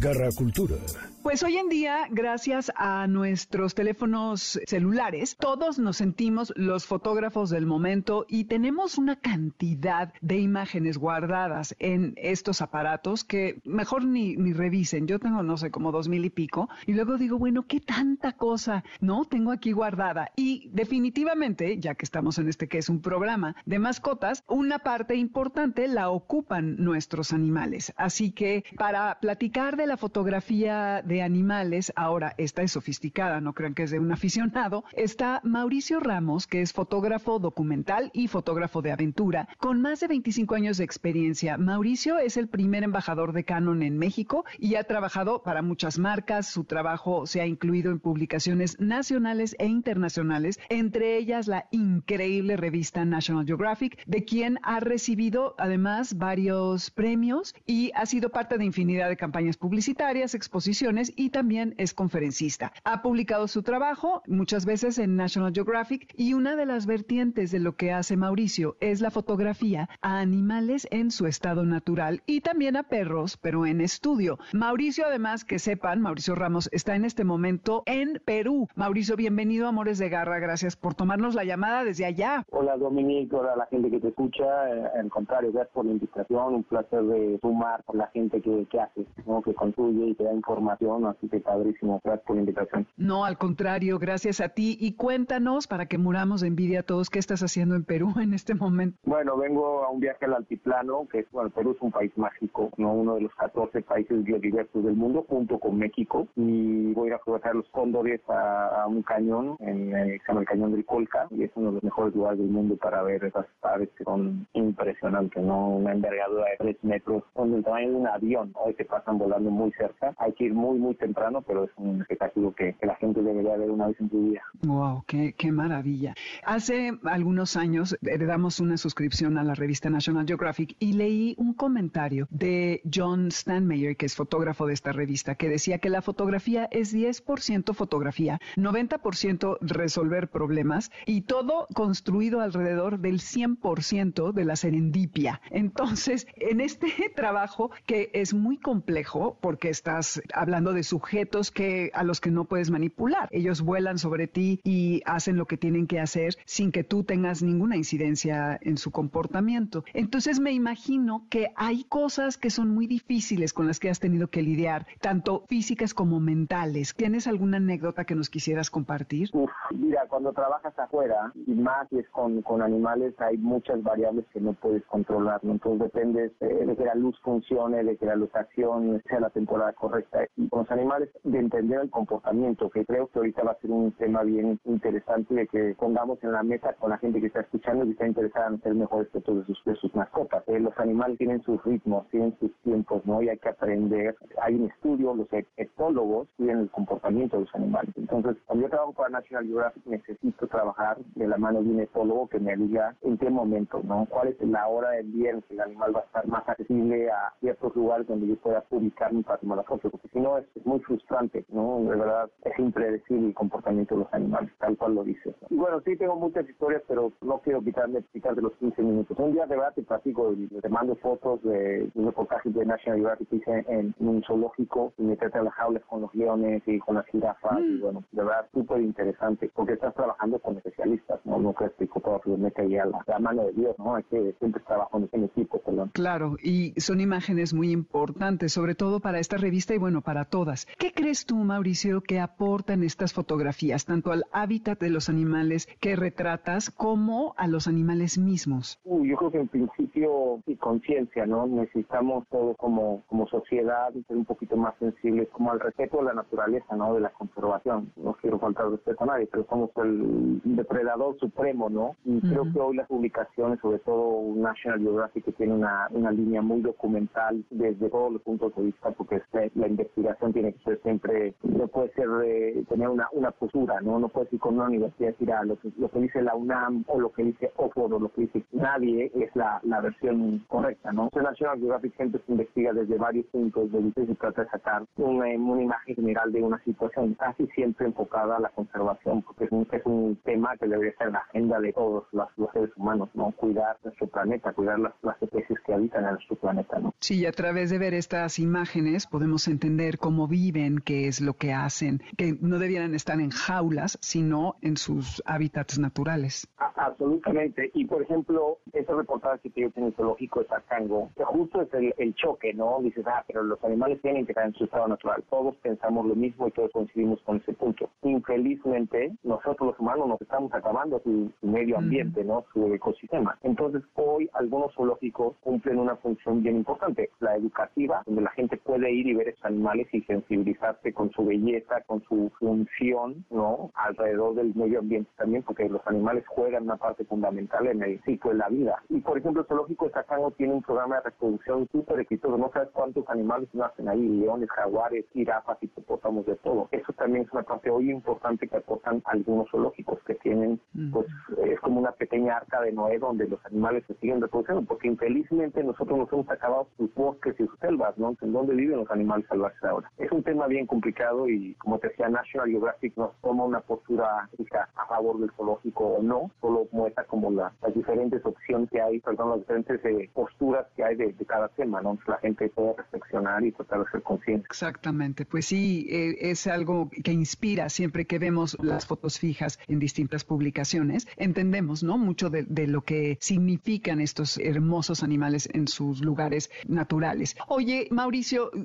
Garra Cultura. Pues hoy en día, gracias a nuestros teléfonos celulares, todos nos sentimos los fotógrafos del momento y tenemos una cantidad de imágenes guardadas en estos aparatos que mejor ni, ni revisen. Yo tengo, no sé, como dos mil y pico. Y luego digo, bueno, ¿qué tanta cosa no tengo aquí guardada? Y definitivamente, ya que estamos en este que es un programa de mascotas, una parte importante la ocupan nuestros animales. Así que para platicar de la fotografía de animales, ahora esta es sofisticada, no crean que es de un aficionado, está Mauricio Ramos, que es fotógrafo documental y fotógrafo de aventura, con más de 25 años de experiencia. Mauricio es el primer embajador de Canon en México y ha trabajado para muchas marcas. Su trabajo se ha incluido en publicaciones nacionales e internacionales, entre ellas la increíble revista National Geographic, de quien ha recibido además varios premios y ha sido parte de infinidad de campañas publicitarias, exposiciones y también es conferencista. Ha publicado su trabajo muchas veces en National Geographic y una de las vertientes de lo que hace Mauricio es la fotografía a animales en su estado natural y también a perros, pero en estudio. Mauricio, además, que sepan, Mauricio Ramos está en este momento en Perú. Mauricio, bienvenido Amores de Garra. Gracias por tomarnos la llamada desde allá. Hola, Dominique. Hola a la gente que te escucha. Eh, al contrario, gracias por la invitación. Un placer de sumar con la gente que hace, ¿no? que construye y que da información así que padrísimo. Gracias por la invitación. No, al contrario, gracias a ti. Y cuéntanos, para que muramos de envidia a todos, ¿qué estás haciendo en Perú en este momento? Bueno, vengo a un viaje al altiplano, que es, bueno, Perú es un país mágico, ¿no? uno de los 14 países biodiversos del mundo, junto con México. Y voy a aprovechar los cóndores a, un cañón, en, el cañón del Colca, y es uno de los mejores lugares del mundo para ver esas aves que son impresionantes, ¿no? Una envergadura de 3 metros, donde el tamaño de un avión, hoy se pasan volando muy cerca. Hay que ir muy, muy temprano, pero es un espectáculo que, la gente debería ver una vez en su vida. ¡Wow! Qué, ¡Qué maravilla! Hace algunos años heredamos una suscripción a la revista National Geographic y leí un comentario de John Stanmeyer, que es fotógrafo de esta revista, que decía que la fotografía es 10% fotografía, 90% resolver problemas y todo construido alrededor del 100% de la serendipia. Entonces, en este [LAUGHS] trabajo que es muy complejo porque estás hablando de sujetos que a los que no puedes manipular. Ellos vuelan sobre ti y hacen lo que tienen que hacer sin que tú tengas ninguna incidencia en su comportamiento. Entonces me imagino que hay cosas que son muy difíciles con las que has tenido que lidiar, tanto físicas como mentales. ¿Tienes alguna anécdota que nos quisieras compartir? mira, cuando trabajas afuera y más es con, con animales, hay muchas variables que no puedes controlar. Entonces depende de que la luz funcione, de que la luz accione, sea la temporada correcta. Y con animales, de entender el comportamiento, que creo que ahorita va a ser un tema bien interesante de que pongamos en la mesa con la gente que está escuchando y está interesada en ser mejores fotos de sus, mascotas. Eh, los animales tienen sus ritmos, tienen sus tiempos, ¿no? Y hay que aprender. Hay un estudio, los etólogos estudian el comportamiento de los animales. Entonces, cuando yo trabajo para National Geographic, necesito trabajar de la mano de un etólogo que me diga en qué momento, ¿no? ¿Cuál es la hora del día en que el animal va a estar más accesible a ciertos lugares donde yo pueda publicar para tomar la foto? Porque si no, es es muy frustrante, ¿no? De verdad, es impredecible el comportamiento de los animales, tal cual lo dices. Y bueno, sí tengo muchas historias, pero no quiero quitarme de los 15 minutos. Un día de verdad te platico, te mando fotos de un reportaje de National Geographic que hice en, un zoológico y me trata las jaulas con los leones y con las jirafas y mm. bueno, de verdad súper interesante porque estás trabajando con especialistas, ¿no? No crees que todo me caía la, la mano de Dios, ¿no? Hay que siempre trabajar en equipo, perdón. Claro, y son imágenes muy importantes, sobre todo para esta revista y bueno, para todas ¿Qué crees tú, Mauricio, que aportan estas fotografías, tanto al hábitat de los animales que retratas como a los animales mismos? yo creo que en principio y conciencia, ¿no? Necesitamos todo como, como sociedad ser un poquito más sensibles como al respeto de la naturaleza, ¿no? De la conservación. No quiero faltar respeto a nadie, pero somos el depredador supremo, ¿no? Y creo que hoy las publicaciones, sobre todo National Geographic, que tiene una, una línea muy documental desde todos los puntos de vista, porque la investigación tiene que ser siempre, no puede ser eh, tener una, una postura, ¿no? No puede ir con una universidad a ah, lo que, lo que dice la UNAM o lo que dice Oxford o lo que dice nadie es la, la versión correcta, ¿no? El National Geographic siempre se investiga desde varios puntos de vista y se trata de sacar una, una, imagen general de una situación, casi siempre enfocada a la conservación, porque es un, es un tema que debería estar en la agenda de todos los, los seres humanos, ¿no? Cuidar nuestro planeta, cuidar las, las especies que habitan en nuestro planeta, ¿no? Sí, a través de ver estas imágenes podemos entender cómo viven, qué es lo que hacen, que no debieran estar en jaulas, sino en sus hábitats naturales. Absolutamente. Y por ejemplo, ese reportaje que yo tengo en el zoológico de Tacango, que justo es el, choque, ¿no? Dices, ah, pero los animales tienen que estar en su estado natural. Todos pensamos lo mismo y todos coincidimos con ese punto. Infelizmente, nosotros los humanos nos estamos acabando su, medio ambiente, ¿no? Su ecosistema. Entonces, hoy algunos zoológicos cumplen una función bien importante, la educativa, donde la gente puede ir y ver esos animales y sensibilizarse con su belleza, con su función, ¿no? Alrededor del medio ambiente también, porque los animales juegan una parte fundamental en el ciclo de la vida. Y por ejemplo, el zoológico de Sacango tiene un programa de reproducción súper exitoso. No sabes cuántos animales nacen ahí, leones, jaguares, jirafas, hipopótamos, de todo. Eso también es una parte hoy importante que aportan algunos zoológicos que tienen, pues, es como una pequeña arca de Noé donde los animales se siguen reproduciendo, porque infelizmente nosotros nos hemos acabado sus bosques y sus selvas, ¿no? En dónde viven los animales salvajes ahora. Es un tema bien complicado y, como te decía, National Geographic nos toma una postura a favor del zoológico o no, solo muestra como las diferentes opciones que hay, perdón, las diferentes eh, posturas que hay de, cada tema, ¿no? La gente puede reflexionar y tratar de ser consciente. Exactamente, pues sí, eh, es algo que inspira siempre que vemos las fotos fijas en distintas publicaciones. Entendemos, ¿no? Mucho de, de lo que significan estos hermosos animales en sus lugares naturales. Oye, Mauricio,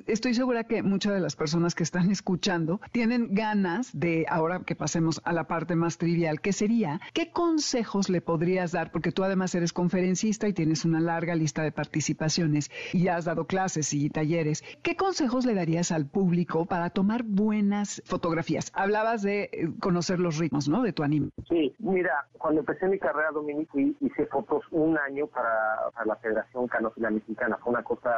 estoy segura que muchas de las personas que están escuchando tienen ganas de, ahora que pasemos a la parte más trivial, que sería, ¿qué consejos le podrías dar? Porque tú además eres conferencista y tienes una larga lista de participaciones y has dado clases y talleres. ¿Qué consejos le darías al público para tomar buenas fotografías? Hablabas de eh, conocer los ritmos, ¿no? De tu anime. Sí, mira, cuando empecé mi carrera, Dominique, hice fotos un año para, la Federación Canófila Mexicana. Fue una cosa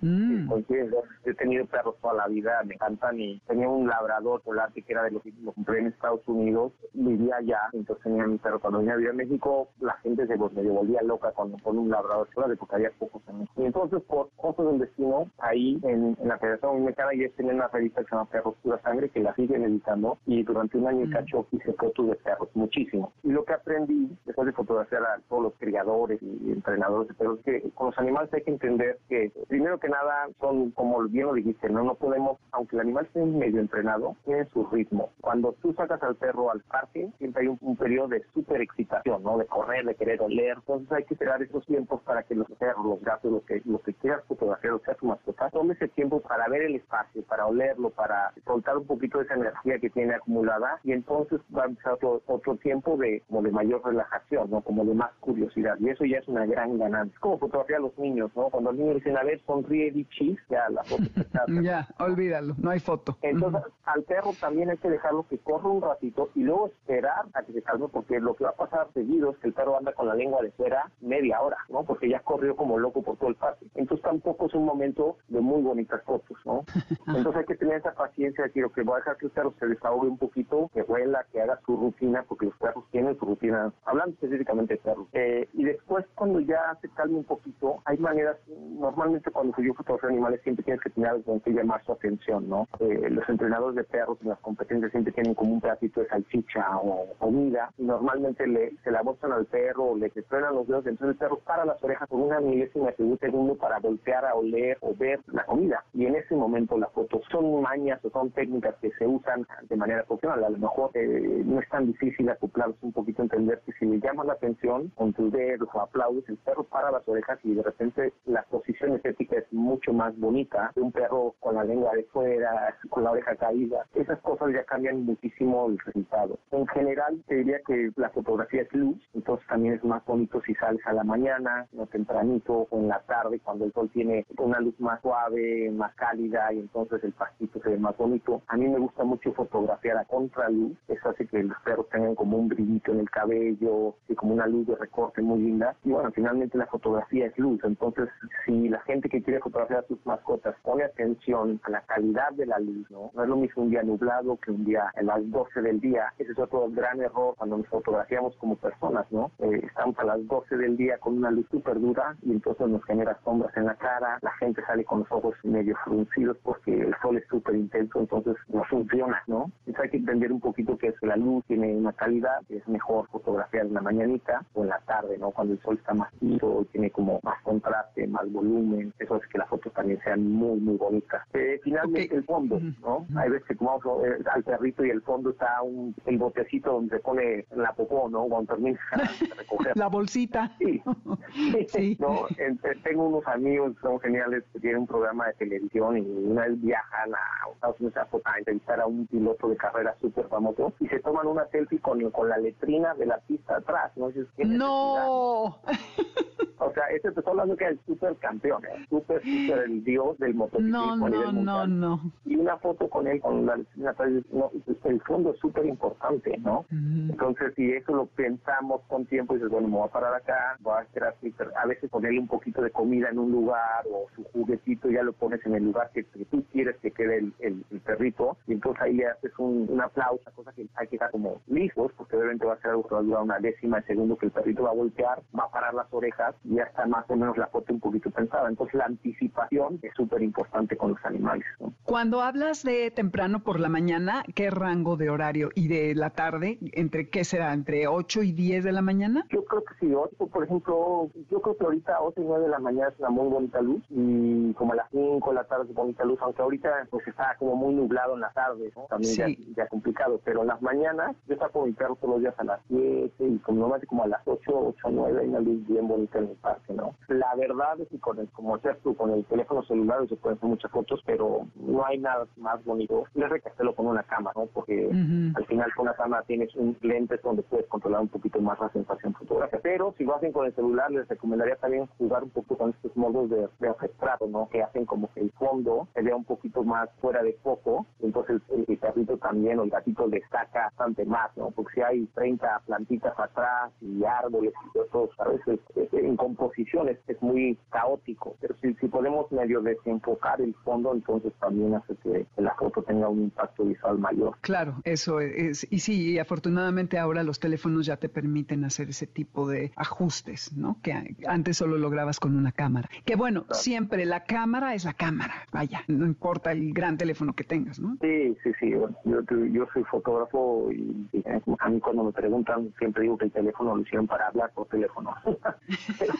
mm. He tenido perros toda la vida, me encantan y tenía un labrador polar que era de los que compré en Estados Unidos, vivía allá, entonces tenía mi perro. Cuando venía a vivir a México, la gente se pues, me volvía loca cuando con un labrador polar, porque había pocos en México. Y entonces, por cosas del destino, ahí en, la Federación Mexicana ya tenía una revista que se llama Perros Pura Sangre, que la siguen editando, y durante un año mm. cacho hice fotos de perros, muchísimo. Y lo que aprendí, después de fotografiar a todos los criadores y entrenadores de perros, que con los animales hay que entender que, primero que nada, son, como bien lo dijiste, no, no podemos, aunque el animal esté medio entrenado, tiene su ritmo. Cuando tú sacas al perro al parque, siempre hay un, periodo de súper excitación, ¿no? De correr, de querer oler. Entonces hay que esperar esos tiempos para que los perros, los gatos, lo que, lo que quieras fotografiar, o sea tu mascota, tome ese tiempo para ver el espacio, para olerlo, para soltar un poquito de esa energía que tiene acumulada y entonces va a empezar otro, otro tiempo de, como de mayor relajación, ¿no? Como de más curiosidad. Y eso ya es una gran ganancia. Es como fotografiar a los niños, ¿no? Cuando los niños dicen, a ver, sonríe y chis, ya la foto está. [LAUGHS] ya, olvídalo, no hay foto. Entonces, al perro también hay que dejarlo que corra un ratito y luego esperar a que se calme, porque lo que va a pasar seguido es que el perro anda con la lengua de fuera media hora, ¿no? Porque ya corrió como loco por todo el parque. Entonces, tampoco es un momento de muy bonitas fotos, ¿no? [LAUGHS] Entonces, hay que tener esa paciencia de que lo que va a dejar que el perro se desahogue un poquito, que huela, que haga su rutina, porque los perros tienen su rutina, hablando específicamente de perros. Eh, y después, cuando ya se calme un poquito, hay maneras, normalmente cuando yo fotografía animales siempre tienes que tener algo que llamar su atención, ¿no? Eh, los entrenadores de perros en las competencias siempre tienen como un pedacito de salchicha o comida y normalmente le, se la bolsan al perro o le frenan los dedos, entonces el perro para las orejas por una milésima de segundo para voltear a oler o ver la comida y en ese momento las fotos son mañas o son técnicas que se usan de manera profesional, a lo mejor eh, no es tan difícil acoplarse un poquito, entender que si le llamas la atención con tus dedos o aplaudes, el perro para las orejas y de repente la posición estética es mucho más bonita un perro con la lengua de fuera, con la oreja caída. Esas cosas ya cambian muchísimo el resultado. En general, te diría que la fotografía es luz, entonces también es más bonito si sales a la mañana, no tempranito, o en la tarde, cuando el sol tiene una luz más suave, más cálida, y entonces el pastito se ve más bonito. A mí me gusta mucho fotografiar a contraluz, eso hace que los perros tengan como un brillito en el cabello, y como una luz de recorte muy linda. Y bueno, finalmente la fotografía es luz, entonces si la gente que quiere fotografiar a sus mascotas pone atención a la calidad de la luz, ¿no? No es lo mismo un día nublado que un día a las 12 del día. Ese es otro gran error cuando nos fotografiamos como personas, ¿no? Eh, estamos a las 12 del día con una luz súper dura y entonces nos genera sombras en la cara, la gente sale con los ojos medio fruncidos porque el sol es súper intenso, entonces no funciona, ¿no? Entonces hay que entender un poquito que es la luz tiene una calidad, es mejor fotografiar en la mañanita o en la tarde, ¿no? Cuando el sol está más y tiene como más contraste, más volumen, eso hace que las fotos también sean muy, muy bonita. Eh, finalmente el fondo, ¿no? Hay veces que tomamos eh, al perrito y el fondo está un, el botecito donde se pone la popó, ¿no? Cuando termina de [LAUGHS] recoger. la bolsita. Sí. [LAUGHS] sí. ¿no? tengo unos amigos que son geniales que tienen un programa de televisión y una vez viajan a Estados Unidos a entrevistar a un piloto de carrera súper famoso y se toman una selfie con, con la letrina de la pista atrás, ¿no? no. [LAUGHS] O sea, este te estoy hablando que es el super campeón, el ¿eh? super, super el dios del motociclismo. No, no, no, no. Y una foto con él con la no, el fondo es súper importante, ¿no? Entonces, si eso lo pensamos con tiempo, dices, bueno, me voy a parar acá, voy a esperar, a veces ponerle un poquito de comida en un lugar o su juguetito ya lo pones en el lugar que, tú quieres que quede el, el, perrito y entonces ahí le haces un, un aplauso, cosa que hay que estar como listos porque obviamente va a ser algo que va a durar una décima de segundo que el perrito va a voltear, va a parar las orejas ya está más o menos la foto un poquito pensada. Entonces la anticipación es súper importante con los animales. Cuando hablas de temprano por la mañana, ¿qué rango de horario? ¿Y de la tarde? ¿Entre qué será? ¿Entre 8 y 10 de la mañana? Yo creo que sí. 8, por ejemplo, yo creo que ahorita 8 y 9 de la mañana es una muy bonita luz y como a las 5 de la tarde es bonita luz, aunque ahorita pues está como muy nublado en la tarde, también ya, ya, complicado, pero en las mañanas yo saco mi perro todos los días a las 7 y como normalmente como a las 8, 8, 9 hay una luz bien bonita en el parque, ¿no? La verdad es que con el, como decías tú, con el teléfono celular se pueden hacer muchas fotos, pero no hay nada más bonito. Les hacerlo con una cámara, ¿no? Porque al final con una cámara tienes un lente donde puedes controlar un poquito más la sensación fotográfica. Pero si lo hacen con el celular, les recomendaría también jugar un poco con estos modos de, de ¿no? Que hacen como que el fondo se vea un poquito más fuera de foco, entonces el, el gatito también o el gatito destaca bastante más, ¿no? Porque si hay 30 plantitas atrás y árboles y todo a veces en composiciones es muy caótico, pero si, si podemos medio desenfocar el fondo, entonces también hace que la foto tenga un impacto visual mayor. Claro, eso es, y sí, afortunadamente ahora los teléfonos ya te permiten hacer ese tipo de ajustes, ¿no? Que antes solo lograbas con una cámara. Que bueno, siempre la cámara es la cámara, vaya, no importa el gran teléfono que tengas, ¿no? Sí, sí, sí, yo, yo soy fotógrafo y, a mí cuando me preguntan siempre digo que el teléfono lo hicieron para hablar por teléfono. [LAUGHS]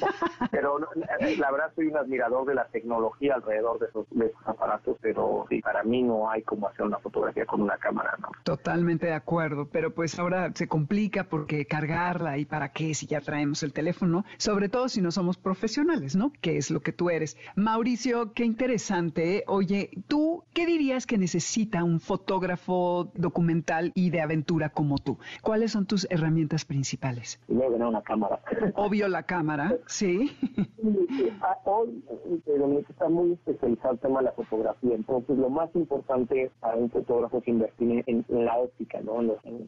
pero, la verdad soy un admirador de la tecnología alrededor de esos, aparatos, pero sí, para mí no hay como hacer una fotografía con una cámara, ¿no? Totalmente de acuerdo, pero pues ahora se complica porque cargarla y para qué si ya traemos el teléfono, sobre todo si no somos profesionales, ¿no? Que es lo que tú eres. Mauricio, qué interesante. Oye, ¿tú qué dirías que necesita un fotógrafo documental y de aventura como tú? ¿Cuáles son tus herramientas principales? Una cámara. Obvio la cámara, sí. Hoy está muy especializado el tema de la fotografía, entonces lo más importante para un fotógrafo es invertir en, la óptica, ¿no?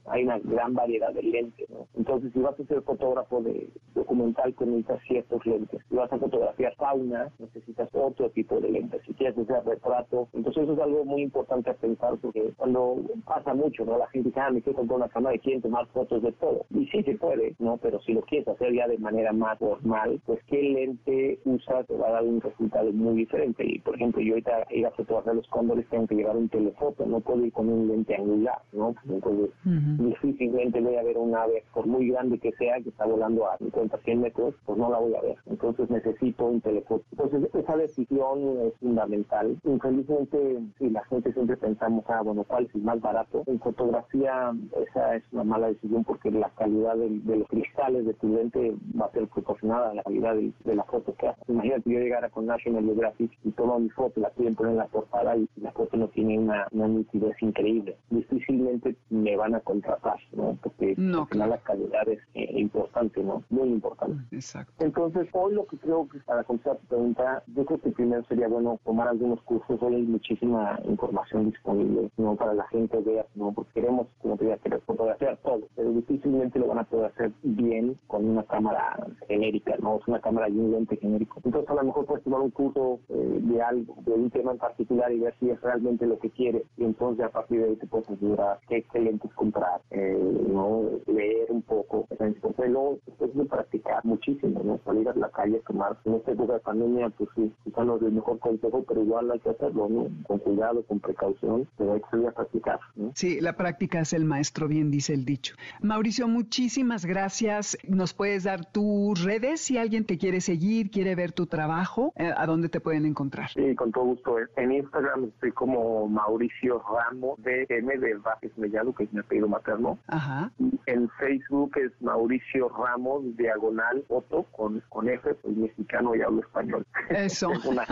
hay una gran variedad de lentes, ¿no? Entonces si vas a ser fotógrafo de documental necesitas ciertos lentes, si vas a fotografiar fauna necesitas otro tipo de lentes, si quieres hacer retrato, entonces eso es algo muy importante a pensar porque cuando pasa mucho, ¿no? La gente dice, ah, me quiero comprar una cámara y quieren tomar fotos de todo, y sí se puede, ¿no? Pero si lo quieres hacer ya de manera más formal, pues qué lente usas te va a dar un resultado muy diferente. Y por ejemplo, yo ahorita ir a fotografiar los cóndores tengo que llevar un telefoto, no puedo ir con un lente angular, ¿no? Entonces, difícilmente voy a ver un ave, por muy grande que sea, que está volando a 50, 100 metros, pues no la voy a ver. Entonces necesito un telefoto. Entonces, esa decisión es fundamental. Infelizmente, si la gente siempre pensamos, ah, bueno, ¿cuál es el más barato? En fotografía, esa es una mala decisión porque la calidad de, los cristales de tu lente va a ser proporcionada la calidad de, la foto que haces. Imagínate yo llegara con National Geographic y tomo mi foto, la quieren poner en la portada y la foto no tiene una, nitidez increíble. Difícilmente me van a contratar, ¿no? Porque al final la calidad es eh, importante, ¿no? Muy importante. Exacto. Entonces, hoy lo que creo que para contestar tu pregunta, yo creo que primero sería bueno tomar algunos cursos. Hoy hay muchísima información disponible, ¿no? Para la gente vea, ¿no? Porque queremos, como te querer fotografiar todo, pero difícilmente lo van a poder hacer bien con una cámara genérica, ¿no? Una cámara y un lente genérico. Entonces, a lo mejor puedes tomar un curso eh, de algo, de un tema en particular y ver si es realmente lo que quieres. Y entonces, a partir de ahí, te puedes ayudar qué, lentes comprar, eh, ¿no? Leer un poco. Entonces, luego, después de practicar muchísimo, ¿no? Salir a la calle, tomar. En esta época de pandemia, pues sí, quizá no es mejor consejo, pero igual hay que hacerlo, ¿no? Con cuidado, con precaución, pero hay que salir a practicar, ¿no? Sí, la práctica es el maestro, bien dice el dicho. Mauricio, muchísimas gracias. ¿Nos puedes dar tus redes y alguien te quiere seguir, quiere ver tu trabajo, eh, ¿a dónde te pueden encontrar? Sí, con todo gusto. En Instagram estoy como Mauricio Ramos, de M de Vázquez Mellado, que es mi apellido materno. Ajá. En Facebook es Mauricio Ramos, diagonal, foto, con, con F, soy mexicano y hablo español. Eso. [LAUGHS] tengo, una,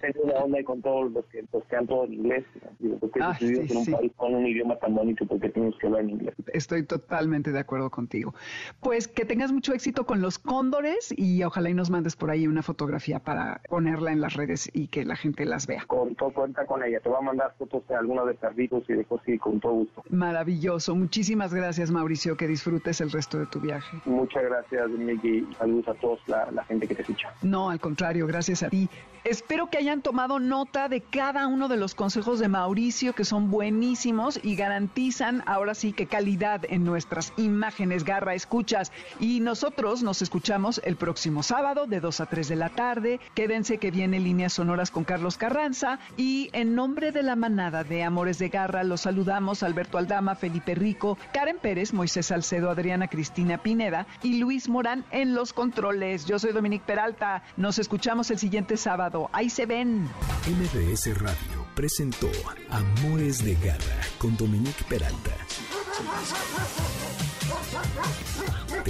tengo una onda con todos los que postean todo en inglés. Porque Ah, sí, en un sí. país con un idioma tan bonito, porque tienes que hablar en inglés. Estoy totalmente de acuerdo contigo. Pues que tengas mucho éxito con los cóndores y ojalá y nos mandes por ahí una fotografía para ponerla en las redes y que la gente las vea. Con todo cuenta con ella. Te voy a mandar fotos de algunos de perritos y de cosas y con todo gusto. Maravilloso. Muchísimas gracias, Mauricio. Que disfrutes el resto de tu viaje. Muchas gracias, Miki. Saludos a todos la, la gente que te escucha. No, al contrario, gracias a ti. Espero que hayan tomado nota de cada uno de los consejos de Mauricio, que son buenísimos y garantizan ahora sí que calidad en nuestras imágenes, garra, escuchas. Y nosotros nos escuchamos el próximo sábado de 2 a 3 de la tarde. Quédense que viene Líneas Sonoras con Carlos Carranza. Y en nombre de la manada de Amores de Garra, los saludamos Alberto Aldama, Felipe Rico, Karen Pérez, Moisés Salcedo, Adriana Cristina Pineda y Luis Morán en los controles. Yo soy Dominique Peralta. Nos escuchamos el siguiente sábado. Ahí se ven. MBS Radio presentó Amores de Garra con Dominique Peralta.